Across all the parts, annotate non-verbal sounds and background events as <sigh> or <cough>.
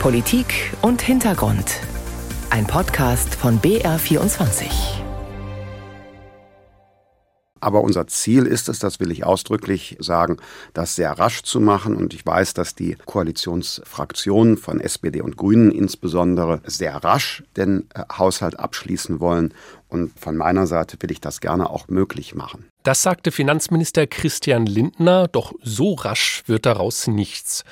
Politik und Hintergrund. Ein Podcast von BR24. Aber unser Ziel ist es, das will ich ausdrücklich sagen, das sehr rasch zu machen. Und ich weiß, dass die Koalitionsfraktionen von SPD und Grünen insbesondere sehr rasch den äh, Haushalt abschließen wollen. Und von meiner Seite will ich das gerne auch möglich machen. Das sagte Finanzminister Christian Lindner, doch so rasch wird daraus nichts.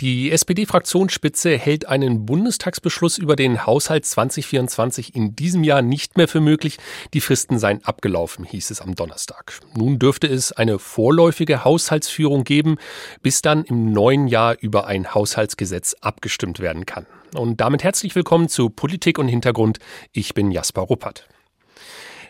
Die SPD-Fraktionsspitze hält einen Bundestagsbeschluss über den Haushalt 2024 in diesem Jahr nicht mehr für möglich. Die Fristen seien abgelaufen, hieß es am Donnerstag. Nun dürfte es eine vorläufige Haushaltsführung geben, bis dann im neuen Jahr über ein Haushaltsgesetz abgestimmt werden kann. Und damit herzlich willkommen zu Politik und Hintergrund. Ich bin Jasper Ruppert.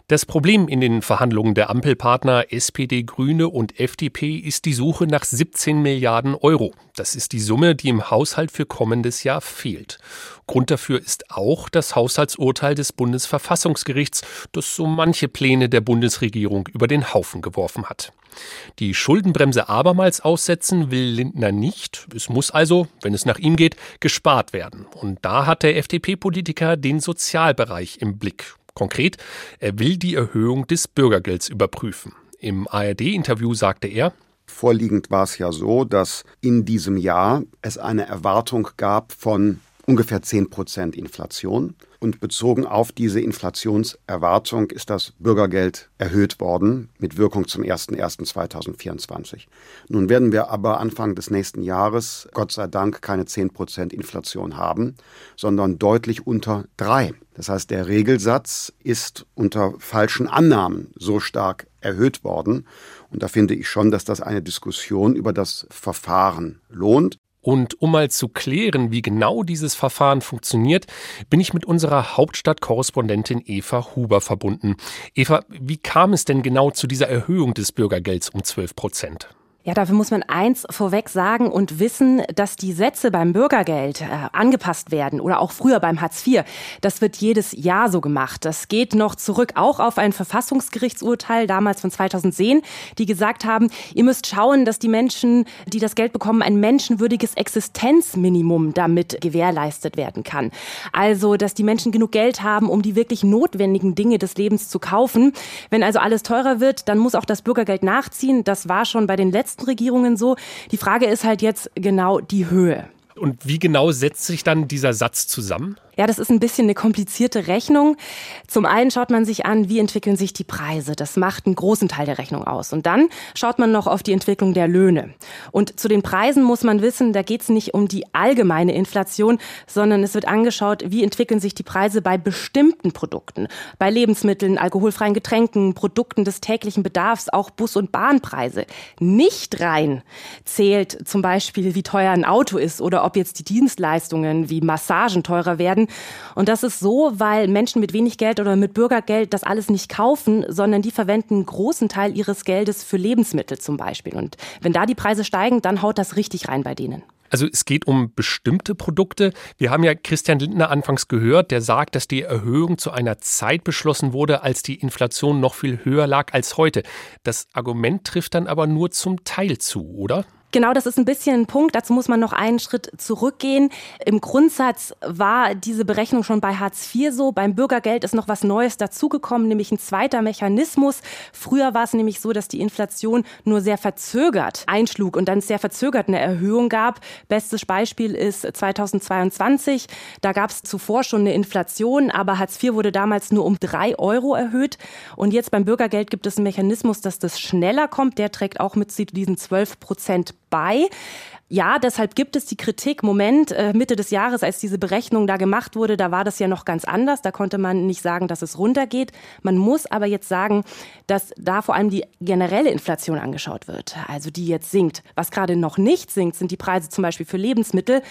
Das Problem in den Verhandlungen der Ampelpartner SPD, Grüne und FDP ist die Suche nach 17 Milliarden Euro. Das ist die Summe, die im Haushalt für kommendes Jahr fehlt. Grund dafür ist auch das Haushaltsurteil des Bundesverfassungsgerichts, das so manche Pläne der Bundesregierung über den Haufen geworfen hat. Die Schuldenbremse abermals aussetzen will Lindner nicht. Es muss also, wenn es nach ihm geht, gespart werden. Und da hat der FDP-Politiker den Sozialbereich im Blick. Konkret, er will die Erhöhung des Bürgergelds überprüfen. Im ARD-Interview sagte er, Vorliegend war es ja so, dass in diesem Jahr es eine Erwartung gab von ungefähr 10 Prozent Inflation. Und bezogen auf diese Inflationserwartung ist das Bürgergeld erhöht worden mit Wirkung zum 01.01.2024. Nun werden wir aber Anfang des nächsten Jahres, Gott sei Dank, keine 10 Prozent Inflation haben, sondern deutlich unter drei. Das heißt, der Regelsatz ist unter falschen Annahmen so stark erhöht worden. Und da finde ich schon, dass das eine Diskussion über das Verfahren lohnt. Und um mal zu klären, wie genau dieses Verfahren funktioniert, bin ich mit unserer Hauptstadtkorrespondentin Eva Huber verbunden. Eva, wie kam es denn genau zu dieser Erhöhung des Bürgergelds um 12 Prozent? Ja, dafür muss man eins vorweg sagen und wissen, dass die Sätze beim Bürgergeld äh, angepasst werden oder auch früher beim Hartz IV. Das wird jedes Jahr so gemacht. Das geht noch zurück auch auf ein Verfassungsgerichtsurteil damals von 2010, die gesagt haben, ihr müsst schauen, dass die Menschen, die das Geld bekommen, ein menschenwürdiges Existenzminimum damit gewährleistet werden kann. Also, dass die Menschen genug Geld haben, um die wirklich notwendigen Dinge des Lebens zu kaufen. Wenn also alles teurer wird, dann muss auch das Bürgergeld nachziehen. Das war schon bei den letzten letzten Regierungen so. Die Frage ist halt jetzt genau die Höhe. Und wie genau setzt sich dann dieser Satz zusammen? Ja, das ist ein bisschen eine komplizierte Rechnung. Zum einen schaut man sich an, wie entwickeln sich die Preise. Das macht einen großen Teil der Rechnung aus. Und dann schaut man noch auf die Entwicklung der Löhne. Und zu den Preisen muss man wissen, da geht es nicht um die allgemeine Inflation, sondern es wird angeschaut, wie entwickeln sich die Preise bei bestimmten Produkten. Bei Lebensmitteln, alkoholfreien Getränken, Produkten des täglichen Bedarfs, auch Bus- und Bahnpreise. Nicht rein zählt zum Beispiel, wie teuer ein Auto ist oder ob jetzt die Dienstleistungen wie Massagen teurer werden und das ist so, weil Menschen mit wenig Geld oder mit Bürgergeld das alles nicht kaufen, sondern die verwenden einen großen Teil ihres Geldes für Lebensmittel zum Beispiel. Und wenn da die Preise steigen, dann haut das richtig rein bei denen. Also es geht um bestimmte Produkte. Wir haben ja Christian Lindner anfangs gehört, der sagt, dass die Erhöhung zu einer Zeit beschlossen wurde, als die Inflation noch viel höher lag als heute. Das Argument trifft dann aber nur zum Teil zu, oder? Genau, das ist ein bisschen ein Punkt. Dazu muss man noch einen Schritt zurückgehen. Im Grundsatz war diese Berechnung schon bei Hartz IV so. Beim Bürgergeld ist noch was Neues dazugekommen, nämlich ein zweiter Mechanismus. Früher war es nämlich so, dass die Inflation nur sehr verzögert einschlug und dann sehr verzögert eine Erhöhung gab. Bestes Beispiel ist 2022. Da gab es zuvor schon eine Inflation, aber Hartz IV wurde damals nur um drei Euro erhöht. Und jetzt beim Bürgergeld gibt es einen Mechanismus, dass das schneller kommt. Der trägt auch mit diesen 12 Prozent bei. Ja, deshalb gibt es die Kritik. Moment, äh, Mitte des Jahres, als diese Berechnung da gemacht wurde, da war das ja noch ganz anders. Da konnte man nicht sagen, dass es runtergeht. Man muss aber jetzt sagen, dass da vor allem die generelle Inflation angeschaut wird, also die jetzt sinkt. Was gerade noch nicht sinkt, sind die Preise zum Beispiel für Lebensmittel.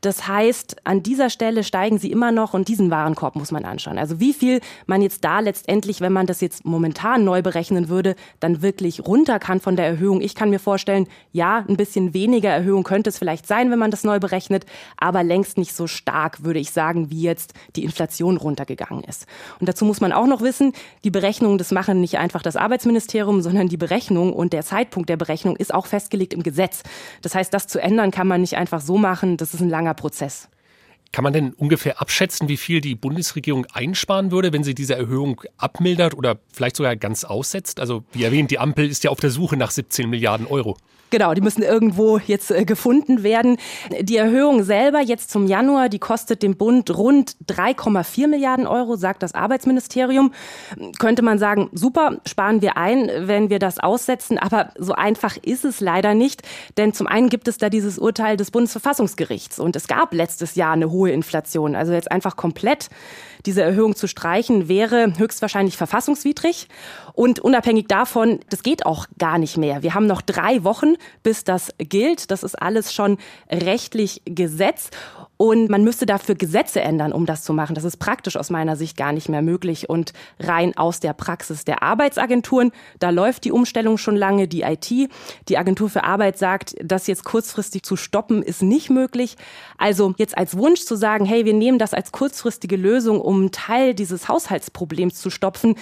Das heißt, an dieser Stelle steigen sie immer noch und diesen Warenkorb muss man anschauen. Also wie viel man jetzt da letztendlich, wenn man das jetzt momentan neu berechnen würde, dann wirklich runter kann von der Erhöhung. Ich kann mir vorstellen, ja, ein bisschen weniger Erhöhung Erhöhung könnte es vielleicht sein, wenn man das neu berechnet, aber längst nicht so stark, würde ich sagen, wie jetzt die Inflation runtergegangen ist. Und dazu muss man auch noch wissen, die Berechnungen, das machen nicht einfach das Arbeitsministerium, sondern die Berechnung und der Zeitpunkt der Berechnung ist auch festgelegt im Gesetz. Das heißt, das zu ändern kann man nicht einfach so machen, das ist ein langer Prozess. Kann man denn ungefähr abschätzen, wie viel die Bundesregierung einsparen würde, wenn sie diese Erhöhung abmildert oder vielleicht sogar ganz aussetzt? Also wie erwähnt, die Ampel ist ja auf der Suche nach 17 Milliarden Euro. Genau, die müssen irgendwo jetzt äh, gefunden werden. Die Erhöhung selber jetzt zum Januar, die kostet dem Bund rund 3,4 Milliarden Euro, sagt das Arbeitsministerium. Könnte man sagen, super, sparen wir ein, wenn wir das aussetzen. Aber so einfach ist es leider nicht. Denn zum einen gibt es da dieses Urteil des Bundesverfassungsgerichts. Und es gab letztes Jahr eine hohe Inflation. Also jetzt einfach komplett diese Erhöhung zu streichen, wäre höchstwahrscheinlich verfassungswidrig. Und unabhängig davon, das geht auch gar nicht mehr. Wir haben noch drei Wochen, bis das gilt. Das ist alles schon rechtlich Gesetz. Und man müsste dafür Gesetze ändern, um das zu machen. Das ist praktisch aus meiner Sicht gar nicht mehr möglich. Und rein aus der Praxis der Arbeitsagenturen, da läuft die Umstellung schon lange. Die IT, die Agentur für Arbeit sagt, das jetzt kurzfristig zu stoppen, ist nicht möglich. Also jetzt als Wunsch zu sagen, hey, wir nehmen das als kurzfristige Lösung, um einen Teil dieses Haushaltsproblems zu stopfen,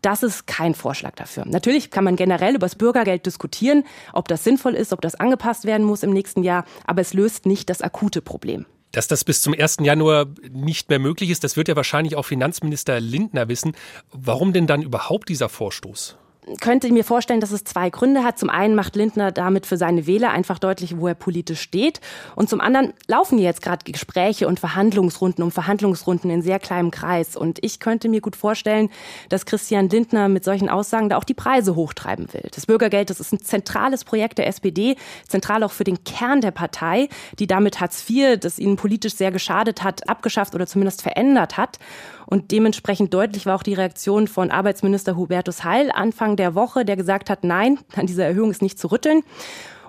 das ist kein Vorschlag dafür. Natürlich kann man generell über das Bürgergeld diskutieren, ob das sinnvoll ist, ob das angepasst werden muss im nächsten Jahr, aber es löst nicht das akute Problem. Dass das bis zum 1. Januar nicht mehr möglich ist, das wird ja wahrscheinlich auch Finanzminister Lindner wissen. Warum denn dann überhaupt dieser Vorstoß? Könnte mir vorstellen, dass es zwei Gründe hat. Zum einen macht Lindner damit für seine Wähler einfach deutlich, wo er politisch steht. Und zum anderen laufen jetzt gerade Gespräche und Verhandlungsrunden um Verhandlungsrunden in sehr kleinem Kreis. Und ich könnte mir gut vorstellen, dass Christian Lindner mit solchen Aussagen da auch die Preise hochtreiben will. Das Bürgergeld, das ist ein zentrales Projekt der SPD, zentral auch für den Kern der Partei, die damit Hartz IV, das ihnen politisch sehr geschadet hat, abgeschafft oder zumindest verändert hat. Und dementsprechend deutlich war auch die Reaktion von Arbeitsminister Hubertus Heil Anfang der Woche, der gesagt hat, nein, an dieser Erhöhung ist nicht zu rütteln.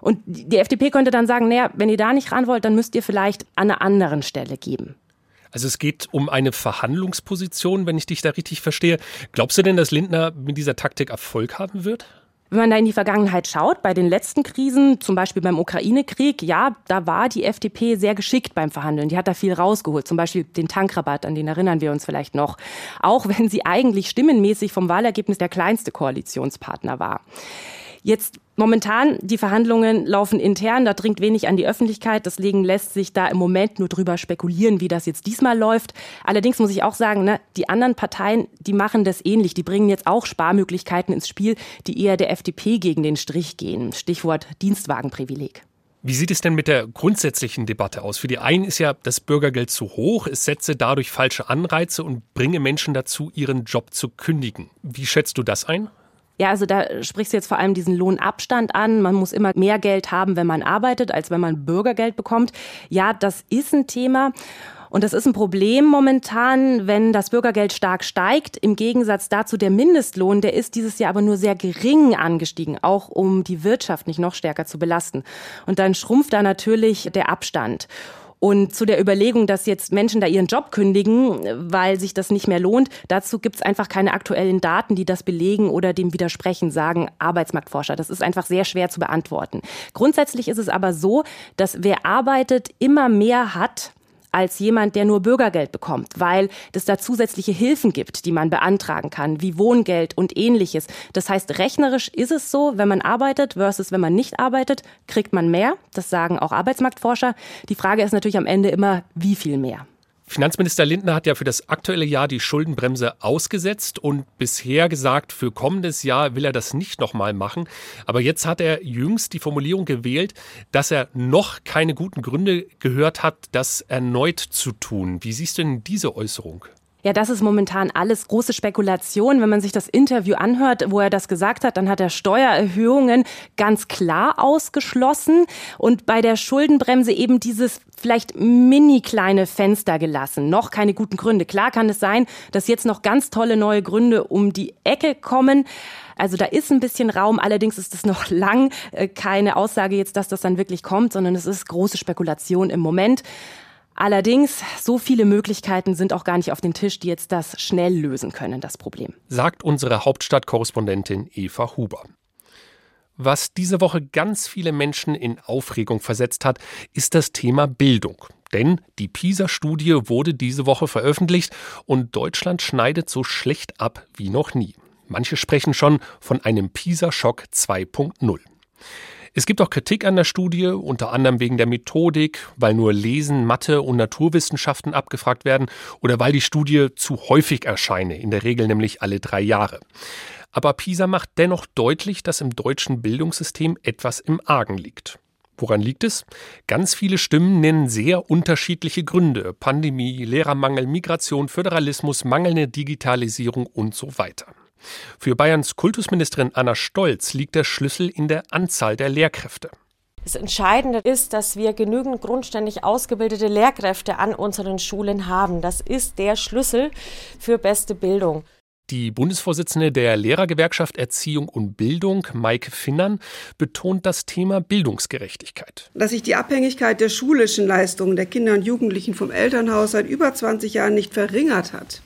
Und die FDP könnte dann sagen, naja, wenn ihr da nicht ran wollt, dann müsst ihr vielleicht an einer anderen Stelle geben. Also es geht um eine Verhandlungsposition, wenn ich dich da richtig verstehe. Glaubst du denn, dass Lindner mit dieser Taktik Erfolg haben wird? Wenn man da in die Vergangenheit schaut, bei den letzten Krisen, zum Beispiel beim Ukraine-Krieg, ja, da war die FDP sehr geschickt beim Verhandeln. Die hat da viel rausgeholt, zum Beispiel den Tankrabatt, an den erinnern wir uns vielleicht noch. Auch wenn sie eigentlich stimmenmäßig vom Wahlergebnis der kleinste Koalitionspartner war. Jetzt momentan, die Verhandlungen laufen intern, da dringt wenig an die Öffentlichkeit. Deswegen lässt sich da im Moment nur drüber spekulieren, wie das jetzt diesmal läuft. Allerdings muss ich auch sagen, ne, die anderen Parteien, die machen das ähnlich. Die bringen jetzt auch Sparmöglichkeiten ins Spiel, die eher der FDP gegen den Strich gehen. Stichwort Dienstwagenprivileg. Wie sieht es denn mit der grundsätzlichen Debatte aus? Für die einen ist ja das Bürgergeld zu hoch, es setze dadurch falsche Anreize und bringe Menschen dazu, ihren Job zu kündigen. Wie schätzt du das ein? Ja, also da sprichst du jetzt vor allem diesen Lohnabstand an. Man muss immer mehr Geld haben, wenn man arbeitet, als wenn man Bürgergeld bekommt. Ja, das ist ein Thema. Und das ist ein Problem momentan, wenn das Bürgergeld stark steigt. Im Gegensatz dazu der Mindestlohn, der ist dieses Jahr aber nur sehr gering angestiegen, auch um die Wirtschaft nicht noch stärker zu belasten. Und dann schrumpft da natürlich der Abstand. Und zu der Überlegung, dass jetzt Menschen da ihren Job kündigen, weil sich das nicht mehr lohnt, dazu gibt es einfach keine aktuellen Daten, die das belegen oder dem widersprechen, sagen Arbeitsmarktforscher. Das ist einfach sehr schwer zu beantworten. Grundsätzlich ist es aber so, dass wer arbeitet, immer mehr hat als jemand, der nur Bürgergeld bekommt, weil es da zusätzliche Hilfen gibt, die man beantragen kann, wie Wohngeld und ähnliches. Das heißt, rechnerisch ist es so, wenn man arbeitet versus wenn man nicht arbeitet, kriegt man mehr. Das sagen auch Arbeitsmarktforscher. Die Frage ist natürlich am Ende immer, wie viel mehr. Finanzminister Lindner hat ja für das aktuelle Jahr die Schuldenbremse ausgesetzt und bisher gesagt, für kommendes Jahr will er das nicht nochmal machen. Aber jetzt hat er jüngst die Formulierung gewählt, dass er noch keine guten Gründe gehört hat, das erneut zu tun. Wie siehst du denn diese Äußerung? Ja, das ist momentan alles große Spekulation. Wenn man sich das Interview anhört, wo er das gesagt hat, dann hat er Steuererhöhungen ganz klar ausgeschlossen und bei der Schuldenbremse eben dieses vielleicht mini kleine Fenster gelassen. Noch keine guten Gründe. Klar kann es sein, dass jetzt noch ganz tolle neue Gründe um die Ecke kommen. Also da ist ein bisschen Raum, allerdings ist es noch <laughs> lang äh, keine Aussage jetzt, dass das dann wirklich kommt, sondern es ist große Spekulation im Moment. Allerdings, so viele Möglichkeiten sind auch gar nicht auf dem Tisch, die jetzt das schnell lösen können, das Problem. Sagt unsere Hauptstadtkorrespondentin Eva Huber. Was diese Woche ganz viele Menschen in Aufregung versetzt hat, ist das Thema Bildung. Denn die PISA-Studie wurde diese Woche veröffentlicht und Deutschland schneidet so schlecht ab wie noch nie. Manche sprechen schon von einem PISA-Schock 2.0. Es gibt auch Kritik an der Studie, unter anderem wegen der Methodik, weil nur Lesen, Mathe und Naturwissenschaften abgefragt werden oder weil die Studie zu häufig erscheine, in der Regel nämlich alle drei Jahre. Aber PISA macht dennoch deutlich, dass im deutschen Bildungssystem etwas im Argen liegt. Woran liegt es? Ganz viele Stimmen nennen sehr unterschiedliche Gründe. Pandemie, Lehrermangel, Migration, Föderalismus, mangelnde Digitalisierung und so weiter. Für Bayerns Kultusministerin Anna Stolz liegt der Schlüssel in der Anzahl der Lehrkräfte. Das Entscheidende ist, dass wir genügend grundständig ausgebildete Lehrkräfte an unseren Schulen haben. Das ist der Schlüssel für beste Bildung. Die Bundesvorsitzende der Lehrergewerkschaft Erziehung und Bildung, Maike Finnern, betont das Thema Bildungsgerechtigkeit. Dass sich die Abhängigkeit der schulischen Leistungen der Kinder und Jugendlichen vom Elternhaus seit über 20 Jahren nicht verringert hat,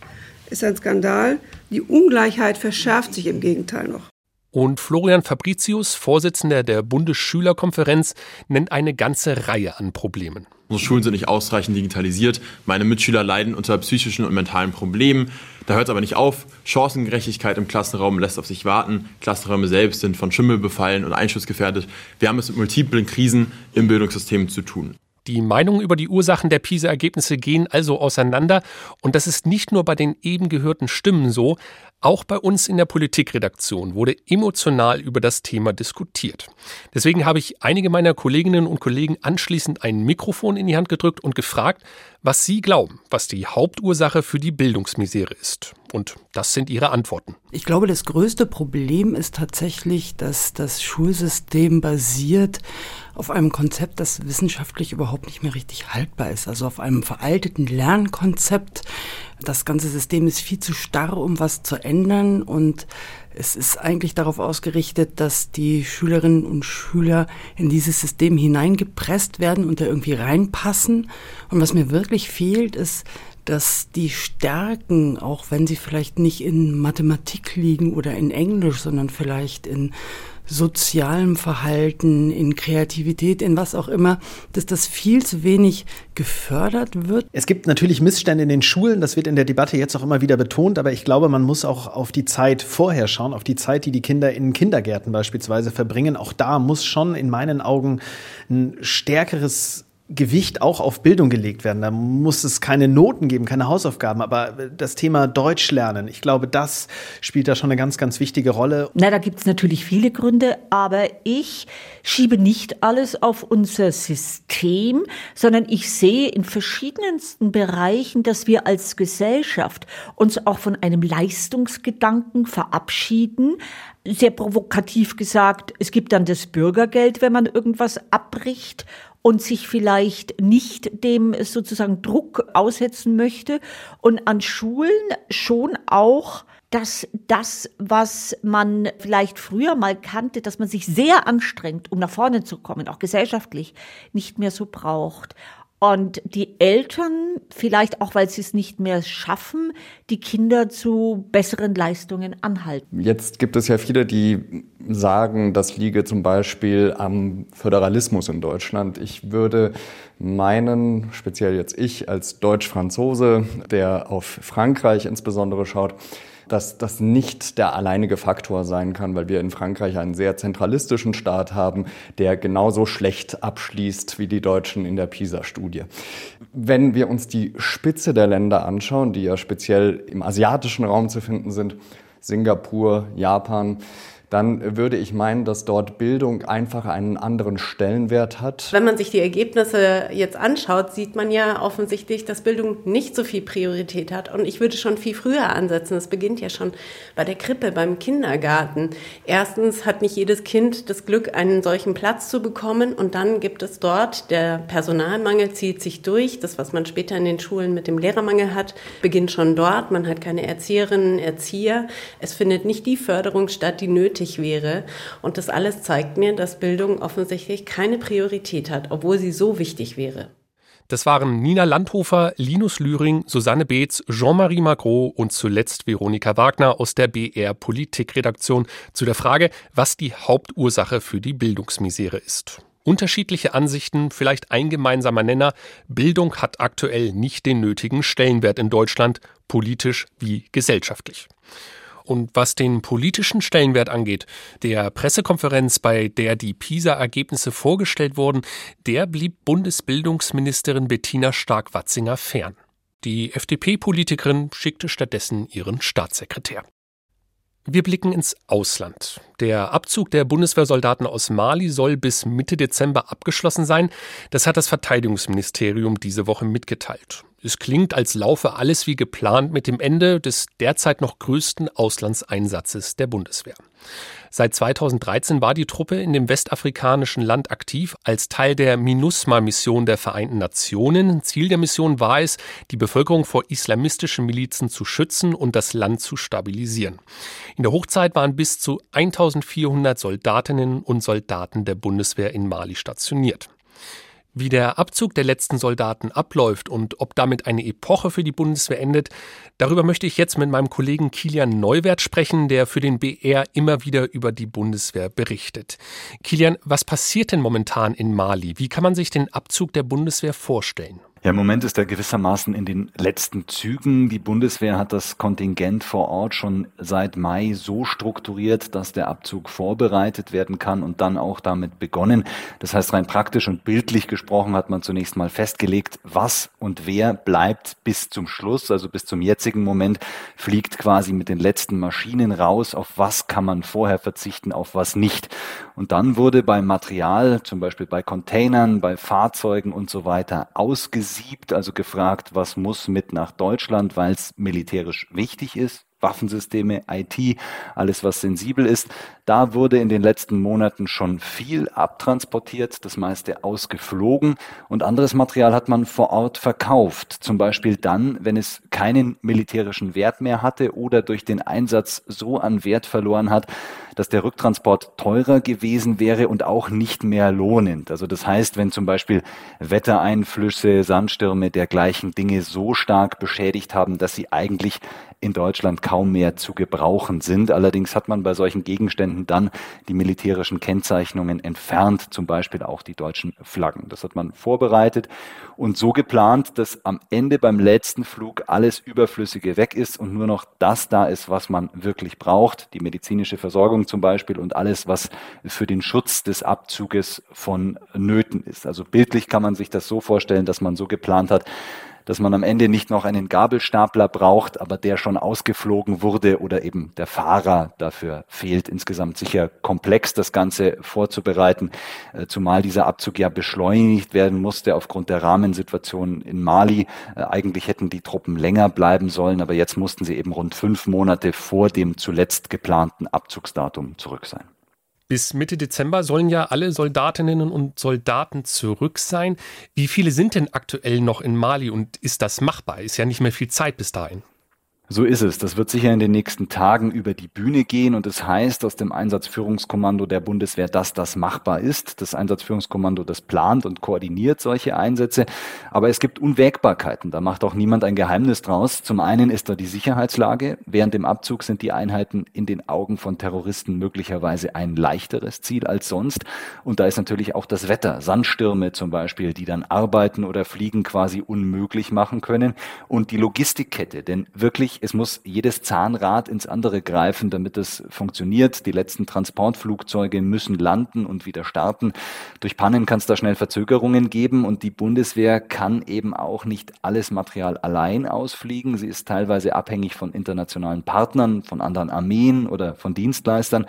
ist ein Skandal. Die Ungleichheit verschärft sich im Gegenteil noch. Und Florian Fabricius, Vorsitzender der Bundesschülerkonferenz, nennt eine ganze Reihe an Problemen. Unsere Schulen sind nicht ausreichend digitalisiert. Meine Mitschüler leiden unter psychischen und mentalen Problemen. Da hört es aber nicht auf. Chancengerechtigkeit im Klassenraum lässt auf sich warten. Klassenräume selbst sind von Schimmel befallen und einschussgefährdet. Wir haben es mit multiplen Krisen im Bildungssystem zu tun. Die Meinungen über die Ursachen der PISA-Ergebnisse gehen also auseinander. Und das ist nicht nur bei den eben gehörten Stimmen so. Auch bei uns in der Politikredaktion wurde emotional über das Thema diskutiert. Deswegen habe ich einige meiner Kolleginnen und Kollegen anschließend ein Mikrofon in die Hand gedrückt und gefragt, was sie glauben, was die Hauptursache für die Bildungsmisere ist. Und das sind ihre Antworten. Ich glaube, das größte Problem ist tatsächlich, dass das Schulsystem basiert auf einem Konzept, das wissenschaftlich überhaupt nicht mehr richtig haltbar ist. Also auf einem veralteten Lernkonzept. Das ganze System ist viel zu starr, um was zu ändern. Und es ist eigentlich darauf ausgerichtet, dass die Schülerinnen und Schüler in dieses System hineingepresst werden und da irgendwie reinpassen. Und was mir wirklich fehlt, ist, dass die Stärken, auch wenn sie vielleicht nicht in Mathematik liegen oder in Englisch, sondern vielleicht in sozialem Verhalten, in Kreativität, in was auch immer, dass das viel zu wenig gefördert wird. Es gibt natürlich Missstände in den Schulen, das wird in der Debatte jetzt auch immer wieder betont, aber ich glaube, man muss auch auf die Zeit vorher schauen, auf die Zeit, die die Kinder in Kindergärten beispielsweise verbringen. Auch da muss schon in meinen Augen ein stärkeres Gewicht auch auf Bildung gelegt werden. Da muss es keine Noten geben, keine Hausaufgaben, aber das Thema Deutsch lernen, ich glaube, das spielt da schon eine ganz, ganz wichtige Rolle. Na, da gibt es natürlich viele Gründe, aber ich schiebe nicht alles auf unser System, sondern ich sehe in verschiedensten Bereichen, dass wir als Gesellschaft uns auch von einem Leistungsgedanken verabschieden, sehr provokativ gesagt, es gibt dann das Bürgergeld, wenn man irgendwas abbricht und sich vielleicht nicht dem sozusagen Druck aussetzen möchte und an Schulen schon auch dass das, was man vielleicht früher mal kannte, dass man sich sehr anstrengt, um nach vorne zu kommen, auch gesellschaftlich, nicht mehr so braucht. Und die Eltern, vielleicht auch, weil sie es nicht mehr schaffen, die Kinder zu besseren Leistungen anhalten. Jetzt gibt es ja viele, die sagen, das liege zum Beispiel am Föderalismus in Deutschland. Ich würde meinen, speziell jetzt ich als Deutsch-Franzose, der auf Frankreich insbesondere schaut, dass das nicht der alleinige Faktor sein kann, weil wir in Frankreich einen sehr zentralistischen Staat haben, der genauso schlecht abschließt wie die Deutschen in der PISA-Studie. Wenn wir uns die Spitze der Länder anschauen, die ja speziell im asiatischen Raum zu finden sind, Singapur, Japan, dann würde ich meinen, dass dort Bildung einfach einen anderen Stellenwert hat. Wenn man sich die Ergebnisse jetzt anschaut, sieht man ja offensichtlich, dass Bildung nicht so viel Priorität hat. Und ich würde schon viel früher ansetzen. Es beginnt ja schon bei der Krippe, beim Kindergarten. Erstens hat nicht jedes Kind das Glück, einen solchen Platz zu bekommen. Und dann gibt es dort, der Personalmangel zieht sich durch. Das, was man später in den Schulen mit dem Lehrermangel hat, beginnt schon dort. Man hat keine Erzieherinnen, Erzieher. Es findet nicht die Förderung statt, die nötig nötig wäre. Und das alles zeigt mir, dass Bildung offensichtlich keine Priorität hat, obwohl sie so wichtig wäre. Das waren Nina Landhofer, Linus Lühring, Susanne Beetz, Jean-Marie Magro und zuletzt Veronika Wagner aus der BR Politikredaktion zu der Frage, was die Hauptursache für die Bildungsmisere ist. Unterschiedliche Ansichten, vielleicht ein gemeinsamer Nenner. Bildung hat aktuell nicht den nötigen Stellenwert in Deutschland, politisch wie gesellschaftlich. Und was den politischen Stellenwert angeht, der Pressekonferenz, bei der die PISA-Ergebnisse vorgestellt wurden, der blieb Bundesbildungsministerin Bettina Stark-Watzinger fern. Die FDP-Politikerin schickte stattdessen ihren Staatssekretär. Wir blicken ins Ausland. Der Abzug der Bundeswehrsoldaten aus Mali soll bis Mitte Dezember abgeschlossen sein. Das hat das Verteidigungsministerium diese Woche mitgeteilt. Es klingt, als laufe alles wie geplant mit dem Ende des derzeit noch größten Auslandseinsatzes der Bundeswehr. Seit 2013 war die Truppe in dem westafrikanischen Land aktiv als Teil der MINUSMA-Mission der Vereinten Nationen. Ziel der Mission war es, die Bevölkerung vor islamistischen Milizen zu schützen und das Land zu stabilisieren. In der Hochzeit waren bis zu 1400 Soldatinnen und Soldaten der Bundeswehr in Mali stationiert. Wie der Abzug der letzten Soldaten abläuft und ob damit eine Epoche für die Bundeswehr endet, darüber möchte ich jetzt mit meinem Kollegen Kilian Neuwert sprechen, der für den BR immer wieder über die Bundeswehr berichtet. Kilian, was passiert denn momentan in Mali? Wie kann man sich den Abzug der Bundeswehr vorstellen? Ja, im Moment ist er gewissermaßen in den letzten Zügen. Die Bundeswehr hat das Kontingent vor Ort schon seit Mai so strukturiert, dass der Abzug vorbereitet werden kann und dann auch damit begonnen. Das heißt, rein praktisch und bildlich gesprochen hat man zunächst mal festgelegt, was und wer bleibt bis zum Schluss, also bis zum jetzigen Moment, fliegt quasi mit den letzten Maschinen raus, auf was kann man vorher verzichten, auf was nicht. Und dann wurde beim Material, zum Beispiel bei Containern, bei Fahrzeugen und so weiter, ausgesiebt, gesiebt, also gefragt, was muss mit nach Deutschland, weil es militärisch wichtig ist. Waffensysteme, IT, alles was sensibel ist. Da wurde in den letzten Monaten schon viel abtransportiert, das meiste ausgeflogen und anderes Material hat man vor Ort verkauft. Zum Beispiel dann, wenn es keinen militärischen Wert mehr hatte oder durch den Einsatz so an Wert verloren hat, dass der Rücktransport teurer gewesen wäre und auch nicht mehr lohnend. Also das heißt, wenn zum Beispiel Wettereinflüsse, Sandstürme, dergleichen Dinge so stark beschädigt haben, dass sie eigentlich in Deutschland kaum mehr zu gebrauchen sind. Allerdings hat man bei solchen Gegenständen dann die militärischen Kennzeichnungen entfernt, zum Beispiel auch die deutschen Flaggen. Das hat man vorbereitet und so geplant, dass am Ende beim letzten Flug alles Überflüssige weg ist und nur noch das da ist, was man wirklich braucht, die medizinische Versorgung zum Beispiel und alles, was für den Schutz des Abzuges von Nöten ist. Also bildlich kann man sich das so vorstellen, dass man so geplant hat, dass man am Ende nicht noch einen Gabelstapler braucht, aber der schon ausgeflogen wurde oder eben der Fahrer dafür fehlt. Insgesamt sicher komplex, das Ganze vorzubereiten, äh, zumal dieser Abzug ja beschleunigt werden musste aufgrund der Rahmensituation in Mali. Äh, eigentlich hätten die Truppen länger bleiben sollen, aber jetzt mussten sie eben rund fünf Monate vor dem zuletzt geplanten Abzugsdatum zurück sein. Bis Mitte Dezember sollen ja alle Soldatinnen und Soldaten zurück sein. Wie viele sind denn aktuell noch in Mali und ist das machbar? Ist ja nicht mehr viel Zeit bis dahin. So ist es. Das wird sicher in den nächsten Tagen über die Bühne gehen und es das heißt aus dem Einsatzführungskommando der Bundeswehr, dass das machbar ist. Das Einsatzführungskommando, das plant und koordiniert solche Einsätze. Aber es gibt Unwägbarkeiten. Da macht auch niemand ein Geheimnis draus. Zum einen ist da die Sicherheitslage. Während dem Abzug sind die Einheiten in den Augen von Terroristen möglicherweise ein leichteres Ziel als sonst. Und da ist natürlich auch das Wetter. Sandstürme zum Beispiel, die dann arbeiten oder fliegen quasi unmöglich machen können. Und die Logistikkette. Denn wirklich es muss jedes Zahnrad ins andere greifen, damit es funktioniert. Die letzten Transportflugzeuge müssen landen und wieder starten. Durch Pannen kann es da schnell Verzögerungen geben und die Bundeswehr kann eben auch nicht alles Material allein ausfliegen. Sie ist teilweise abhängig von internationalen Partnern, von anderen Armeen oder von Dienstleistern.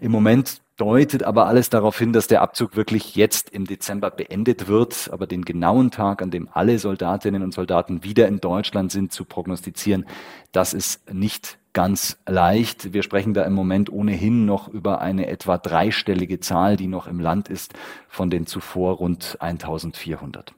Im Moment deutet aber alles darauf hin, dass der Abzug wirklich jetzt im Dezember beendet wird. Aber den genauen Tag, an dem alle Soldatinnen und Soldaten wieder in Deutschland sind, zu prognostizieren, das ist nicht ganz leicht. Wir sprechen da im Moment ohnehin noch über eine etwa dreistellige Zahl, die noch im Land ist, von den zuvor rund 1400.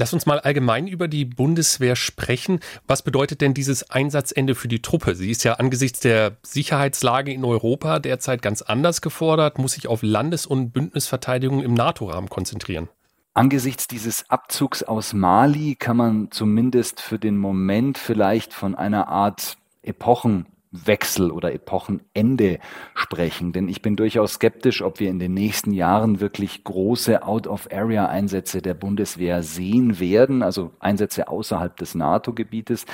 Lass uns mal allgemein über die Bundeswehr sprechen. Was bedeutet denn dieses Einsatzende für die Truppe? Sie ist ja angesichts der Sicherheitslage in Europa derzeit ganz anders gefordert, muss sich auf Landes- und Bündnisverteidigung im NATO-Rahmen konzentrieren. Angesichts dieses Abzugs aus Mali kann man zumindest für den Moment vielleicht von einer Art Epochen Wechsel oder Epochenende sprechen. Denn ich bin durchaus skeptisch, ob wir in den nächsten Jahren wirklich große Out-of-Area-Einsätze der Bundeswehr sehen werden, also Einsätze außerhalb des NATO-Gebietes.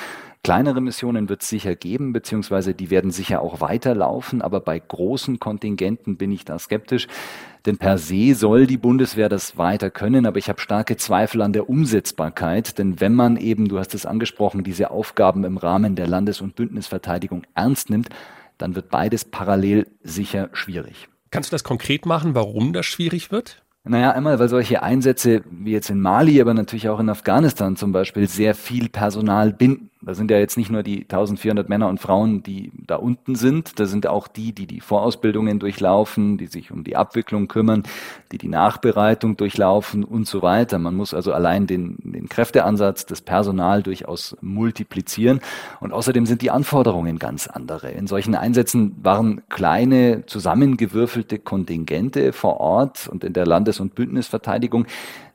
Kleinere Missionen wird es sicher geben, beziehungsweise die werden sicher auch weiterlaufen, aber bei großen Kontingenten bin ich da skeptisch. Denn per se soll die Bundeswehr das weiter können, aber ich habe starke Zweifel an der Umsetzbarkeit. Denn wenn man eben, du hast es angesprochen, diese Aufgaben im Rahmen der Landes- und Bündnisverteidigung ernst nimmt, dann wird beides parallel sicher schwierig. Kannst du das konkret machen, warum das schwierig wird? Naja, einmal, weil solche Einsätze wie jetzt in Mali, aber natürlich auch in Afghanistan zum Beispiel sehr viel Personal binden. Da sind ja jetzt nicht nur die 1400 Männer und Frauen, die da unten sind, da sind auch die, die die Vorausbildungen durchlaufen, die sich um die Abwicklung kümmern, die die Nachbereitung durchlaufen und so weiter. Man muss also allein den, den Kräfteansatz, das Personal durchaus multiplizieren. Und außerdem sind die Anforderungen ganz andere. In solchen Einsätzen waren kleine, zusammengewürfelte Kontingente vor Ort und in der Landes- und Bündnisverteidigung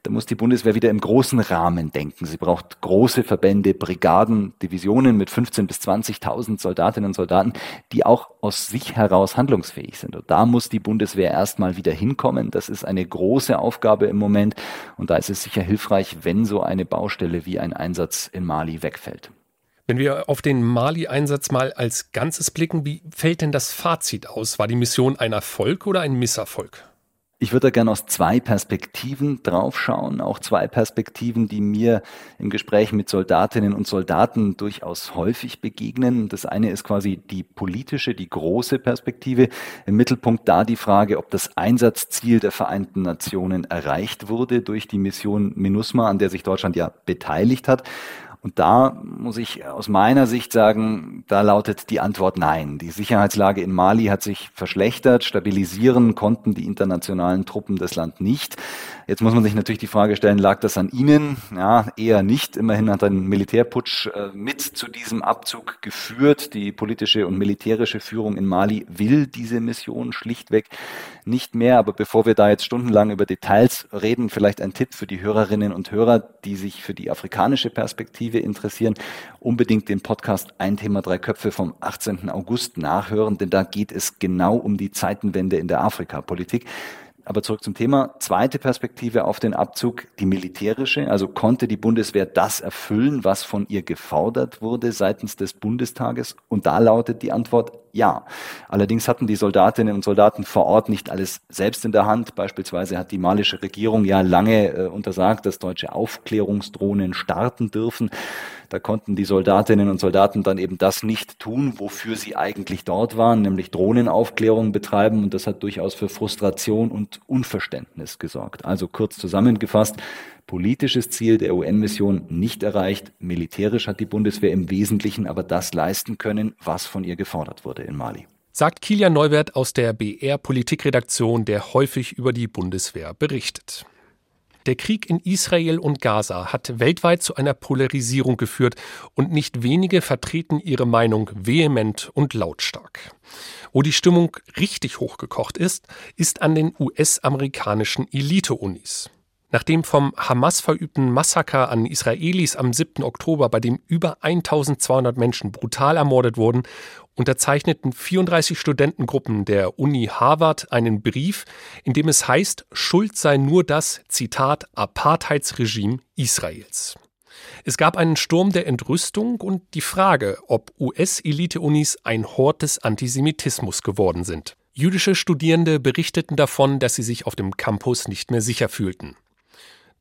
da muss die Bundeswehr wieder im großen Rahmen denken. Sie braucht große Verbände, Brigaden, Divisionen mit 15.000 bis 20.000 Soldatinnen und Soldaten, die auch aus sich heraus handlungsfähig sind. Und da muss die Bundeswehr erstmal wieder hinkommen. Das ist eine große Aufgabe im Moment. Und da ist es sicher hilfreich, wenn so eine Baustelle wie ein Einsatz in Mali wegfällt. Wenn wir auf den Mali-Einsatz mal als Ganzes blicken, wie fällt denn das Fazit aus? War die Mission ein Erfolg oder ein Misserfolg? Ich würde da gerne aus zwei Perspektiven draufschauen, auch zwei Perspektiven, die mir im Gespräch mit Soldatinnen und Soldaten durchaus häufig begegnen. Das eine ist quasi die politische, die große Perspektive. Im Mittelpunkt da die Frage, ob das Einsatzziel der Vereinten Nationen erreicht wurde durch die Mission MINUSMA, an der sich Deutschland ja beteiligt hat. Und da muss ich aus meiner Sicht sagen, da lautet die Antwort nein. Die Sicherheitslage in Mali hat sich verschlechtert. Stabilisieren konnten die internationalen Truppen das Land nicht. Jetzt muss man sich natürlich die Frage stellen, lag das an ihnen? Ja, eher nicht. Immerhin hat ein Militärputsch äh, mit zu diesem Abzug geführt. Die politische und militärische Führung in Mali will diese Mission schlichtweg nicht mehr. Aber bevor wir da jetzt stundenlang über Details reden, vielleicht ein Tipp für die Hörerinnen und Hörer, die sich für die afrikanische Perspektive interessieren, unbedingt den Podcast Ein Thema, drei Köpfe vom 18. August nachhören, denn da geht es genau um die Zeitenwende in der Afrikapolitik. Aber zurück zum Thema. Zweite Perspektive auf den Abzug, die militärische. Also konnte die Bundeswehr das erfüllen, was von ihr gefordert wurde seitens des Bundestages? Und da lautet die Antwort ja. Allerdings hatten die Soldatinnen und Soldaten vor Ort nicht alles selbst in der Hand. Beispielsweise hat die malische Regierung ja lange äh, untersagt, dass deutsche Aufklärungsdrohnen starten dürfen. Da konnten die Soldatinnen und Soldaten dann eben das nicht tun, wofür sie eigentlich dort waren, nämlich Drohnenaufklärung betreiben. Und das hat durchaus für Frustration und Unverständnis gesorgt. Also kurz zusammengefasst, politisches Ziel der UN-Mission nicht erreicht. Militärisch hat die Bundeswehr im Wesentlichen aber das leisten können, was von ihr gefordert wurde in Mali. Sagt Kilian Neuwert aus der BR Politikredaktion, der häufig über die Bundeswehr berichtet. Der Krieg in Israel und Gaza hat weltweit zu einer Polarisierung geführt und nicht wenige vertreten ihre Meinung vehement und lautstark. Wo die Stimmung richtig hochgekocht ist, ist an den US-amerikanischen Elite-Unis. Nach dem vom Hamas verübten Massaker an Israelis am 7. Oktober, bei dem über 1200 Menschen brutal ermordet wurden, unterzeichneten 34 Studentengruppen der Uni Harvard einen Brief, in dem es heißt, Schuld sei nur das, Zitat, Apartheidsregime Israels. Es gab einen Sturm der Entrüstung und die Frage, ob US-Elite-Unis ein Hort des Antisemitismus geworden sind. Jüdische Studierende berichteten davon, dass sie sich auf dem Campus nicht mehr sicher fühlten.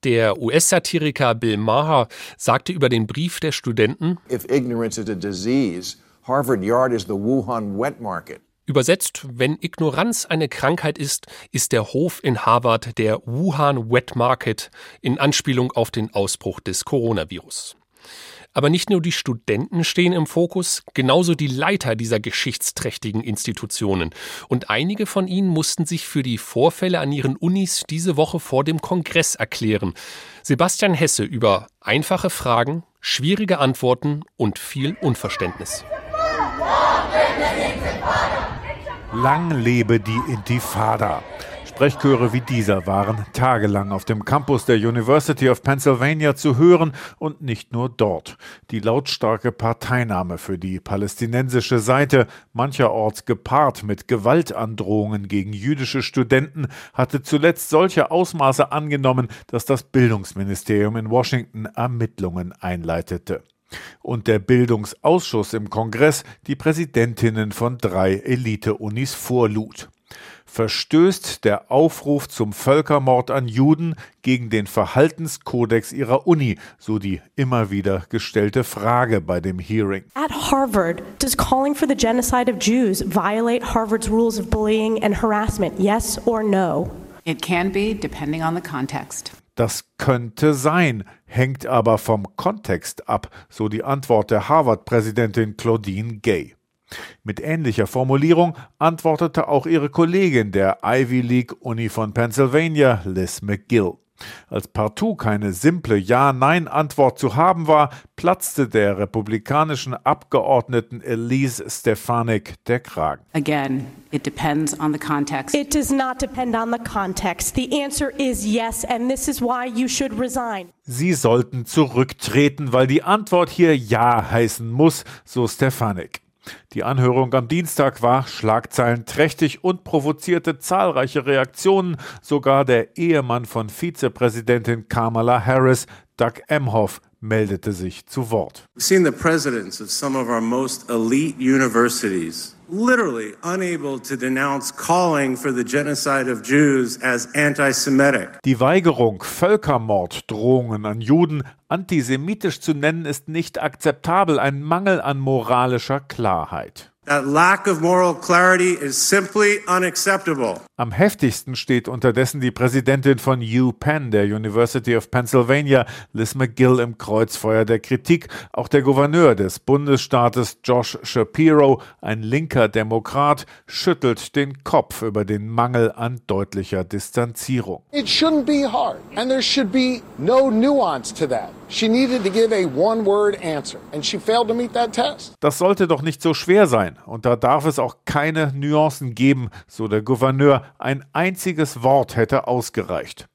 Der US-Satiriker Bill Maher sagte über den Brief der Studenten, If ignorance is a disease, Harvard Yard is the Wuhan wet market. Übersetzt, wenn Ignoranz eine Krankheit ist, ist der Hof in Harvard der Wuhan Wet Market in Anspielung auf den Ausbruch des Coronavirus. Aber nicht nur die Studenten stehen im Fokus, genauso die Leiter dieser geschichtsträchtigen Institutionen. Und einige von ihnen mussten sich für die Vorfälle an ihren Unis diese Woche vor dem Kongress erklären. Sebastian Hesse über einfache Fragen, schwierige Antworten und viel Unverständnis. Lang lebe die Intifada. Sprechchöre wie dieser waren tagelang auf dem Campus der University of Pennsylvania zu hören und nicht nur dort. Die lautstarke Parteinahme für die palästinensische Seite, mancherorts gepaart mit Gewaltandrohungen gegen jüdische Studenten, hatte zuletzt solche Ausmaße angenommen, dass das Bildungsministerium in Washington Ermittlungen einleitete. Und der Bildungsausschuss im Kongress die Präsidentinnen von drei Elite-Unis vorlud verstößt der Aufruf zum Völkermord an Juden gegen den Verhaltenskodex ihrer Uni, so die immer wieder gestellte Frage bei dem Hearing. At Harvard, does calling for the genocide of Jews violate Harvard's rules of bullying and harassment? Yes or no? It can be, depending on the context. Das könnte sein, hängt aber vom Kontext ab, so die Antwort der Harvard-Präsidentin Claudine Gay. Mit ähnlicher Formulierung antwortete auch ihre Kollegin der Ivy League Uni von Pennsylvania, Liz McGill. Als partout keine simple Ja-Nein-Antwort zu haben war, platzte der republikanischen Abgeordneten Elise Stefanik der Kragen. Again, it depends on the context. It does not depend on the context. The answer is yes, and this is why you should resign. Sie sollten zurücktreten, weil die Antwort hier Ja heißen muss, so Stefanik. Die Anhörung am Dienstag war schlagzeilenträchtig und provozierte zahlreiche Reaktionen. Sogar der Ehemann von Vizepräsidentin Kamala Harris, Doug Emhoff, meldete sich zu Wort. Seen the presidents of some of our most elite universities literally unable to denounce calling for the genocide of Jews as anti-Semitic. Die Weigerung, Völkermorddrohungen an Juden antisemitisch zu nennen, ist nicht akzeptabel, ein Mangel an moralischer Klarheit. That lack of moral clarity is simply unacceptable. Am heftigsten steht unterdessen die Präsidentin von UPenn, der University of Pennsylvania, Liz McGill, im Kreuzfeuer der Kritik. Auch der Gouverneur des Bundesstaates, Josh Shapiro, ein linker Demokrat, schüttelt den Kopf über den Mangel an deutlicher Distanzierung. It shouldn't be hard, and there should be no nuance to that. She needed to give a one-word answer, and she failed to meet that test. Das sollte doch nicht so schwer sein, und da darf es auch keine Nuancen geben, so der Gouverneur. Ein einziges Wort hätte ausgereicht.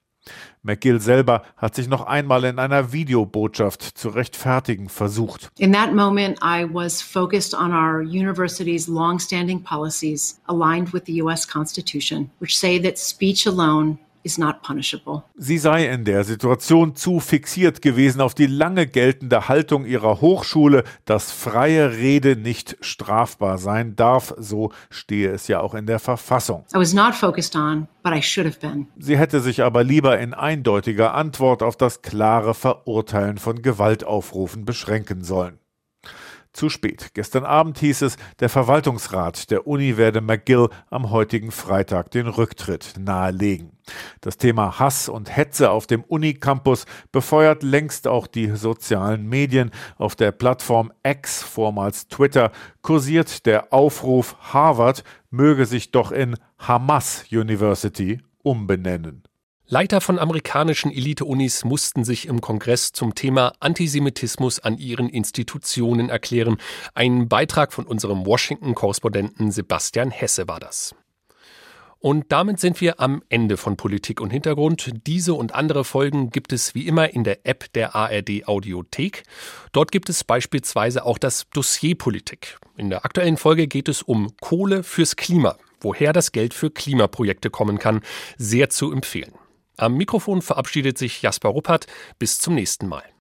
McGill selber hat sich noch einmal in einer Videobotschaft zu rechtfertigen versucht. In that moment, I was focused on our university's long-standing policies aligned with the U.S. Constitution, which say that speech alone is not punishable. Sie sei in der Situation zu fixiert gewesen auf die lange geltende Haltung ihrer Hochschule, dass freie Rede nicht strafbar sein darf, so stehe es ja auch in der Verfassung. I was not focused on, but I should have been. Sie hätte sich aber lieber in eindeutiger Antwort auf das klare Verurteilen von Gewaltaufrufen beschränken sollen. Zu spät. Gestern Abend hieß es, der Verwaltungsrat der Uni werde McGill am heutigen Freitag den Rücktritt nahelegen. Das Thema Hass und Hetze auf dem Unicampus befeuert längst auch die sozialen Medien. Auf der Plattform X, vormals Twitter, kursiert der Aufruf, Harvard möge sich doch in Hamas University umbenennen. Leiter von amerikanischen Elite-Unis mussten sich im Kongress zum Thema Antisemitismus an ihren Institutionen erklären. Ein Beitrag von unserem Washington-Korrespondenten Sebastian Hesse war das. Und damit sind wir am Ende von Politik und Hintergrund. Diese und andere Folgen gibt es wie immer in der App der ARD Audiothek. Dort gibt es beispielsweise auch das Dossier Politik. In der aktuellen Folge geht es um Kohle fürs Klima, woher das Geld für Klimaprojekte kommen kann. Sehr zu empfehlen. Am Mikrofon verabschiedet sich Jasper Ruppert. Bis zum nächsten Mal.